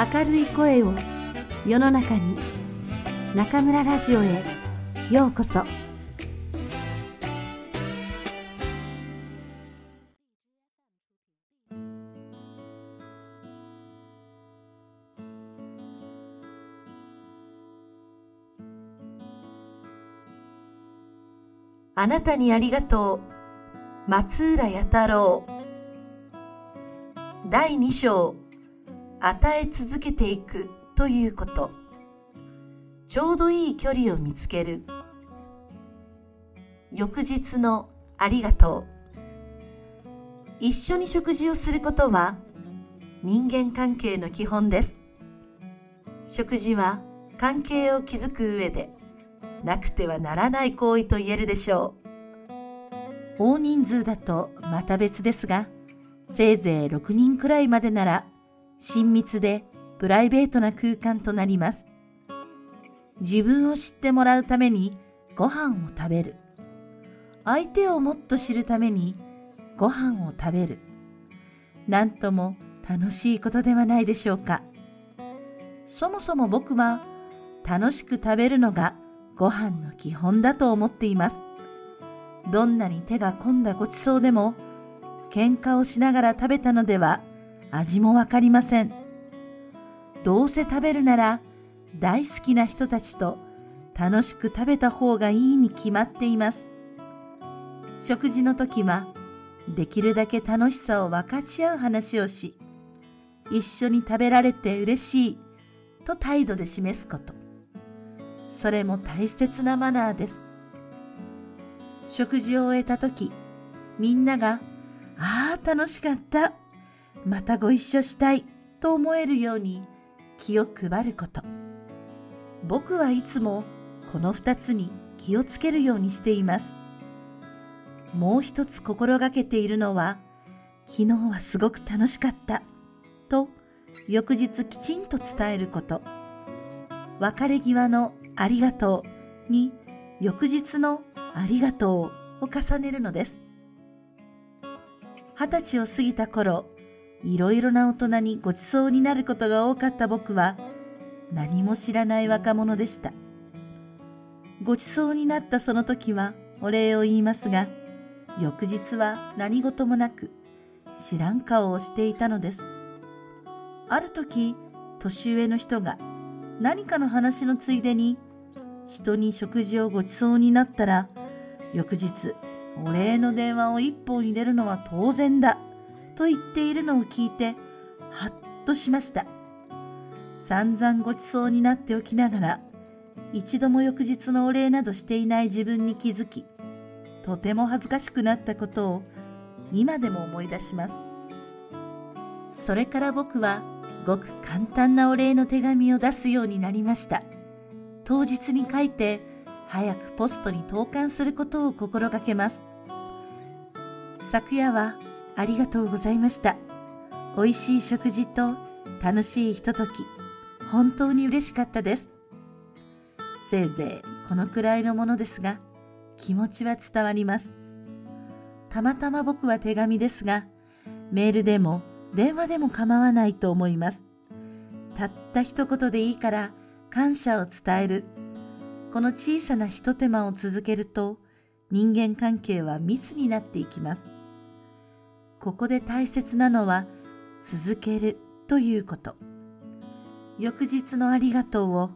明るい声を世の中に中村ラジオへようこそ。あなたにありがとう。松浦弥太郎。第2章。与え続けていくということ。ちょうどいい距離を見つける。翌日のありがとう。一緒に食事をすることは人間関係の基本です。食事は関係を築く上でなくてはならない行為と言えるでしょう。大人数だとまた別ですがせいぜい6人くらいまでなら親密でプライベートな空間となります。自分を知ってもらうためにご飯を食べる。相手をもっと知るためにご飯を食べる。なんとも楽しいことではないでしょうか。そもそも僕は楽しく食べるのがご飯の基本だと思っています。どんなに手が込んだごちそうでも喧嘩をしながら食べたのでは味もわかりません。どうせ食べるなら大好きな人たちと楽しく食べた方がいいに決まっています。食事の時はできるだけ楽しさを分かち合う話をし、一緒に食べられて嬉しいと態度で示すこと。それも大切なマナーです。食事を終えた時、みんなが、ああ、楽しかった。またご一緒したいと思えるように気を配ること。僕はいつもこの二つに気をつけるようにしています。もう一つ心がけているのは、昨日はすごく楽しかったと翌日きちんと伝えること。別れ際のありがとうに翌日のありがとうを重ねるのです。二十歳を過ぎた頃、いろいろな大人にごちそうになることが多かった僕は何も知らない若者でした。ごちそうになったその時はお礼を言いますが、翌日は何事もなく知らん顔をしていたのです。ある時、年上の人が何かの話のついでに人に食事をごちそうになったら、翌日お礼の電話を一本入れるのは当然だと言っているのを聞いて、はっとしました。散々ごちそうになっておきながら、一度も翌日のお礼などしていない自分に気づき、とても恥ずかしくなったことを今でも思い出します。それから僕はごく簡単なお礼の手紙を出すようになりました。当日に書いて早くポストに投函することを心がけます。昨夜はありがとうございました。美味しい食事と楽しいひととき、本当に嬉しかったです。せいぜいこのくらいのものですが、気持ちは伝わります。たまたま僕は手紙ですが、メールでも電話でも構わないと思います。たった一言でいいから感謝を伝える。この小さな一手間を続けると人間関係は密になっていきます。ここで大切なのは続けるということ。翌日のありがとうを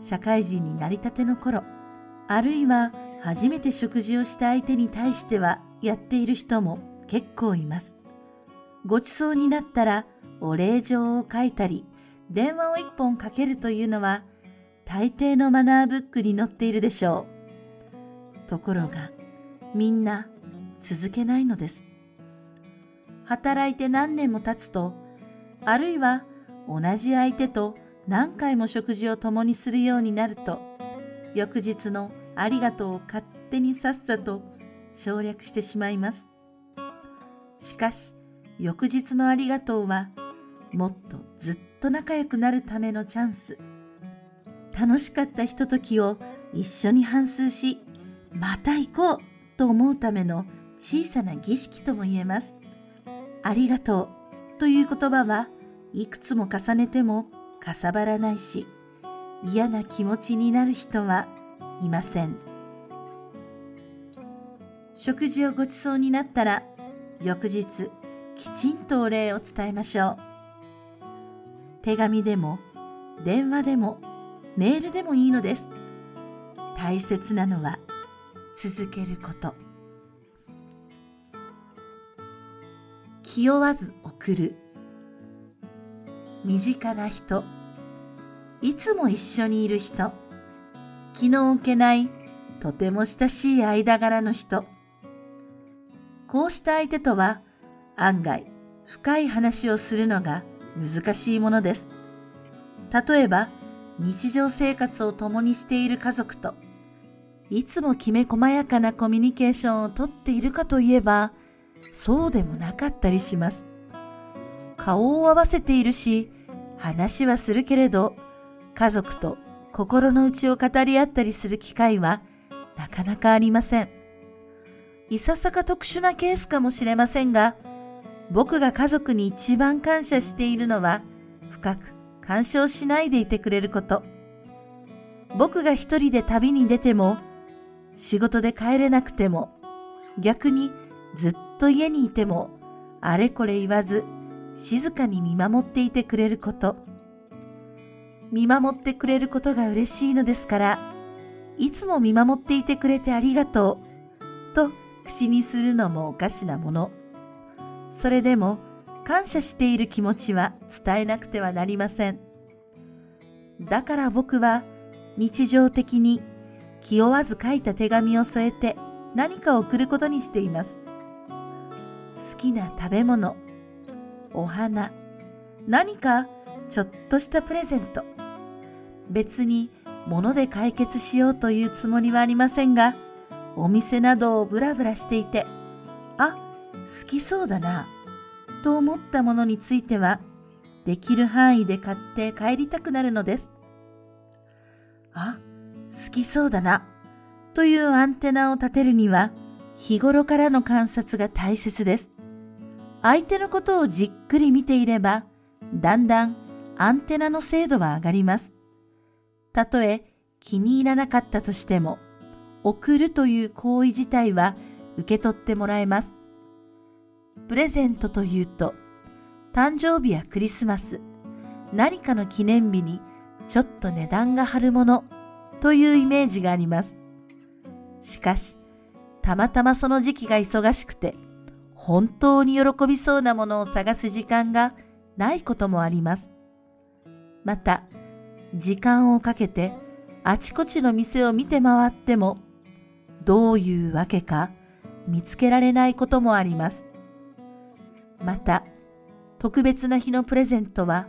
社会人になりたての頃、あるいは初めて食事をした相手に対してはやっている人も結構います。ごちそうになったらお礼状を書いたり、電話を一本かけるというのは大抵のマナーブックに載っているでしょう。ところが、みんな続けないのです。働いて何年も経つと、あるいは同じ相手と何回も食事を共にするようになると、翌日のありがとうを勝手にさっさと省略してしまいます。しかし、翌日のありがとうは、もっとずっと仲良くなるためのチャンス。楽しかったひとときを一緒に反数し、また行こうと思うための小さな儀式とも言えます。ありがとうという言葉はいくつも重ねてもかさばらないし、嫌な気持ちになる人はいません。食事をごちそうになったら、翌日、きちんとお礼を伝えましょう。手紙でも、電話でも、メールでもいいのです。大切なのは、続けること。気負わず送る。身近な人、いつも一緒にいる人、気の置けないとても親しい間柄の人、こうした相手とは案外深い話をするのが難しいものです。例えば日常生活を共にしている家族といつもきめ細やかなコミュニケーションをとっているかといえばそうでもなかったりします。顔を合わせているし話はするけれど家族と心の内を語り合ったりする機会はなかなかありません。いささか特殊なケースかもしれませんが、僕が家族に一番感謝しているのは、深く干渉しないでいてくれること。僕が一人で旅に出ても、仕事で帰れなくても、逆にずっと家にいても、あれこれ言わず、静かに見守っていてくれること。見守ってくれることが嬉しいのですから、いつも見守っていてくれてありがとう、と口にするのもおかしなもの。それでも感謝している気持ちは伝えなくてはなりません。だから僕は日常的に気負わず書いた手紙を添えて何か送ることにしています。きな食べ物、お花、何かちょっとしたプレゼント。別に物で解決しようというつもりはありませんが、お店などをブラブラしていて、あ、好きそうだな、と思ったものについては、できる範囲で買って帰りたくなるのです。あ、好きそうだな、というアンテナを立てるには、日頃からの観察が大切です。相手のことをじっくり見ていれば、だんだんアンテナの精度は上がります。たとえ気に入らなかったとしても、送るという行為自体は受け取ってもらえます。プレゼントというと、誕生日やクリスマス、何かの記念日にちょっと値段が張るものというイメージがあります。しかし、たまたまその時期が忙しくて、本当に喜びそうなものを探す時間がないこともあります。また、時間をかけてあちこちの店を見て回っても、どういうわけか見つけられないこともあります。また、特別な日のプレゼントは、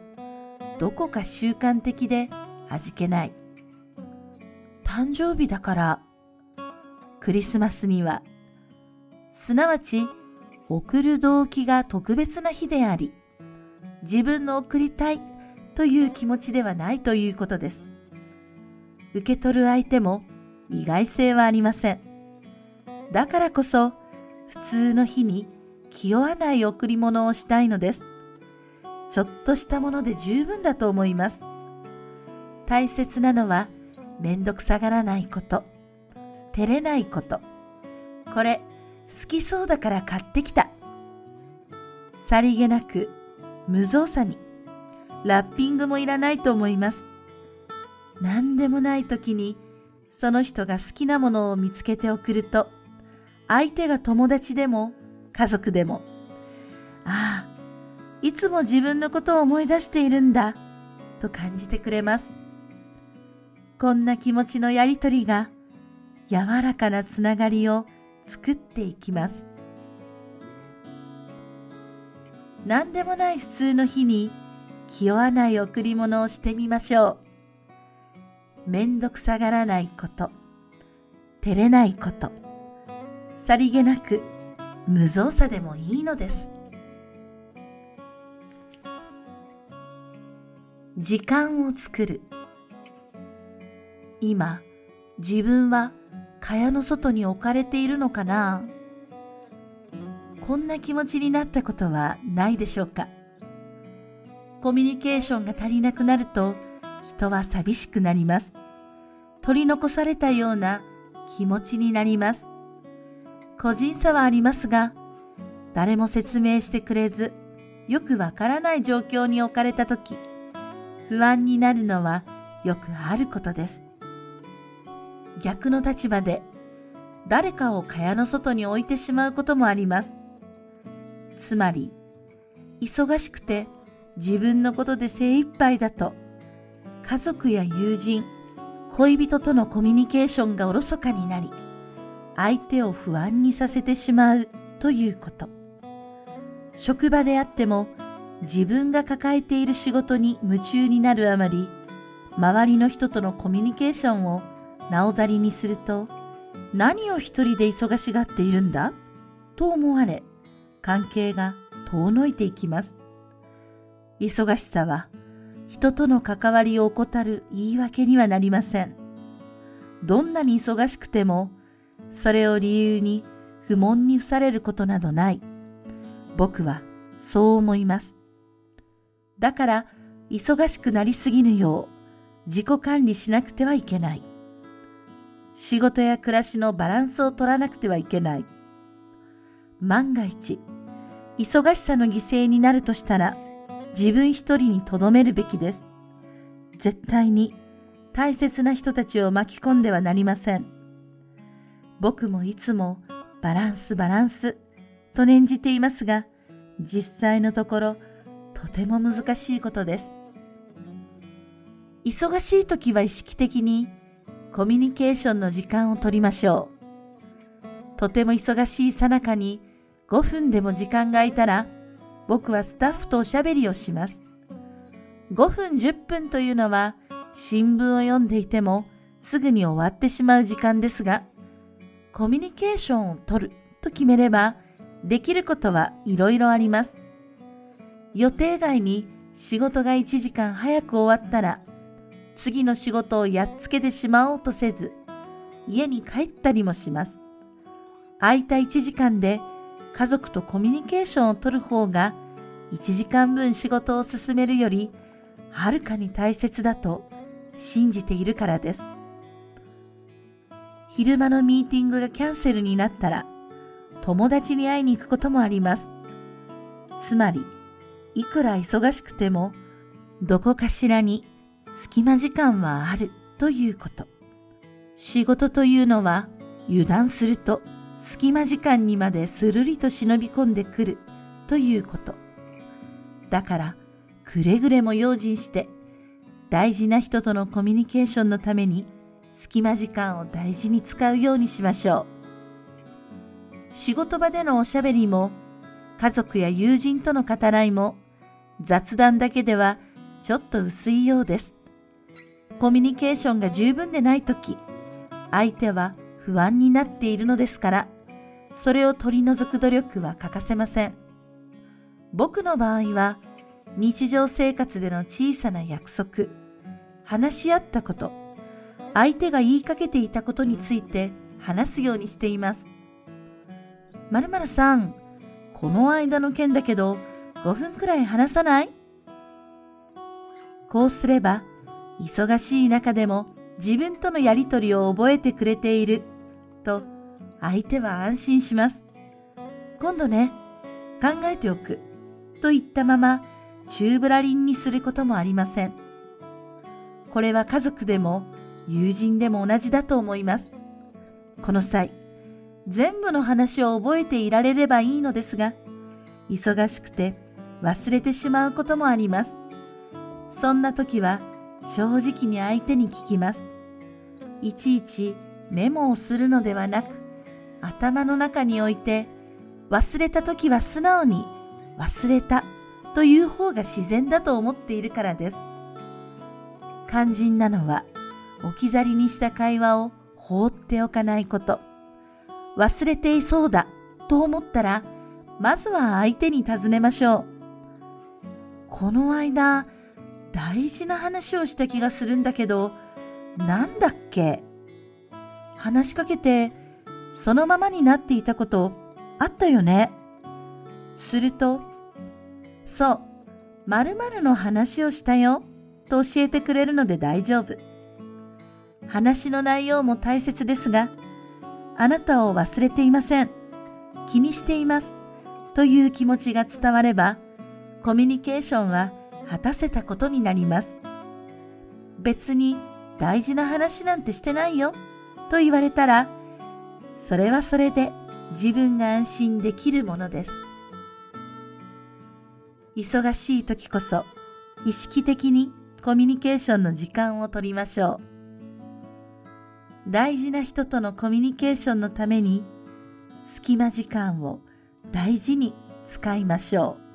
どこか習慣的で味気ない。誕生日だから、クリスマスには、すなわち、送る動機が特別な日であり、自分の送りたいという気持ちではないということです。受け取る相手も意外性はありません。だからこそ、普通の日に気負わない贈り物をしたいのです。ちょっとしたもので十分だと思います。大切なのは、めんどくさがらないこと、照れないこと。これ、好きそうだから買ってきた。さりげなく、無造作に。ラッピングもいらないと思います。何でもない時に、その人が好きなものを見つけて送ると、相手が友達でも家族でも、ああ、いつも自分のことを思い出しているんだ、と感じてくれます。こんな気持ちのやりとりが、柔らかなつながりを作っていきます。何でもない普通の日に、気負わない贈り物をしてみましょう。めんどくさがらないこと、照れないこと、さりげなく無造作でもいいのです。時間を作る。今、自分は蚊帳の外に置かれているのかな？こんな気持ちになったことはないでしょうか？コミュニケーションが足りなくなると人は寂しくなります。取り残されたような気持ちになります。個人差はありますが、誰も説明してくれず、よくわからない状況に置かれたとき、不安になるのはよくあることです。逆の立場で誰かを蚊帳の外に置いてしまうこともあります。つまり、忙しくて自分のことで精一杯だと、家族や友人、恋人とのコミュニケーションがおろそかになり、相手を不安にさせてしまうということ。職場であっても自分が抱えている仕事に夢中になるあまり、周りの人とのコミュニケーションをなおざりにすると、何を一人で忙しがっているんだ？と思われ、関係が遠のいていきます。忙しさは人との関わりを怠る言い訳にはなりません。どんなに忙しくても、それを理由に不問に付されることなどない。僕はそう思います。だから、忙しくなりすぎぬよう自己管理しなくてはいけない。仕事や暮らしのバランスを取らなくてはいけない。万が一、忙しさの犠牲になるとしたら、自分一人に留めるべきです。絶対に大切な人たちを巻き込んではなりません。僕もいつもバランスバランスと念じていますが、実際のところとても難しいことです。忙しい時は意識的にコミュニケーションの時間を取りましょう。とても忙しいさなかに5分でも時間が空いたら、僕はスタッフとおしゃべりをします。5分10分というのは新聞を読んでいてもすぐに終わってしまう時間ですが、コミュニケーションを取ると決めれば、できることはいろいろあります。予定外に仕事が1時間早く終わったら、次の仕事をやっつけてしまおうとせず、家に帰ったりもします。空いた1時間で家族とコミュニケーションをとる方が1時間分仕事を進めるよりはるかに大切だと信じているからです。昼間のミーティングがキャンセルになったら友達に会いに行くこともあります。つまり、いくら忙しくてもどこかしらに隙間時間はあるということ。仕事というのは油断すると隙間時間にまでするりと忍び込んでくるということ。だからくれぐれも用心して大事な人とのコミュニケーションのために隙間時間を大事に使うようにしましょう。仕事場でのおしゃべりも家族や友人との語らいも雑談だけではちょっと薄いようです。コミュニケーションが十分でないとき、相手は不安になっているのですから、それを取り除く努力は欠かせません。僕の場合は、日常生活での小さな約束、話し合ったこと、相手が言いかけていたことについて話すようにしています。まるまるさん、この間の件だけど、5分くらい話さない？こうすれば、忙しい中でも自分とのやりとりを覚えてくれていると相手は安心します。今度ね、考えておくと言ったまま宙ぶらりんにすることもありません。これは家族でも友人でも同じだと思います。この際、全部の話を覚えていられればいいのですが、忙しくて忘れてしまうこともあります。そんな時は正直に相手に聞きます。いちいちメモをするのではなく、頭の中に置いて、忘れた時は素直に忘れたという方が自然だと思っているからです。肝心なのは、置き去りにした会話を放っておかないこと。忘れていそうだと思ったら、まずは相手に尋ねましょう。この間、大事な話をした気がするんだけど、なんだっけ？話しかけて、そのままになっていたことあったよね？すると、そう、〇〇の話をしたよと教えてくれるので大丈夫。話の内容も大切ですが、あなたを忘れていません。気にしています。という気持ちが伝われば、コミュニケーションは果たせたことになります。別に大事な話なんてしてないよと言われたら、それはそれで自分が安心できるものです。忙しい時こそ意識的にコミュニケーションの時間をとりましょう。大事な人とのコミュニケーションのために隙間時間を大事に使いましょう。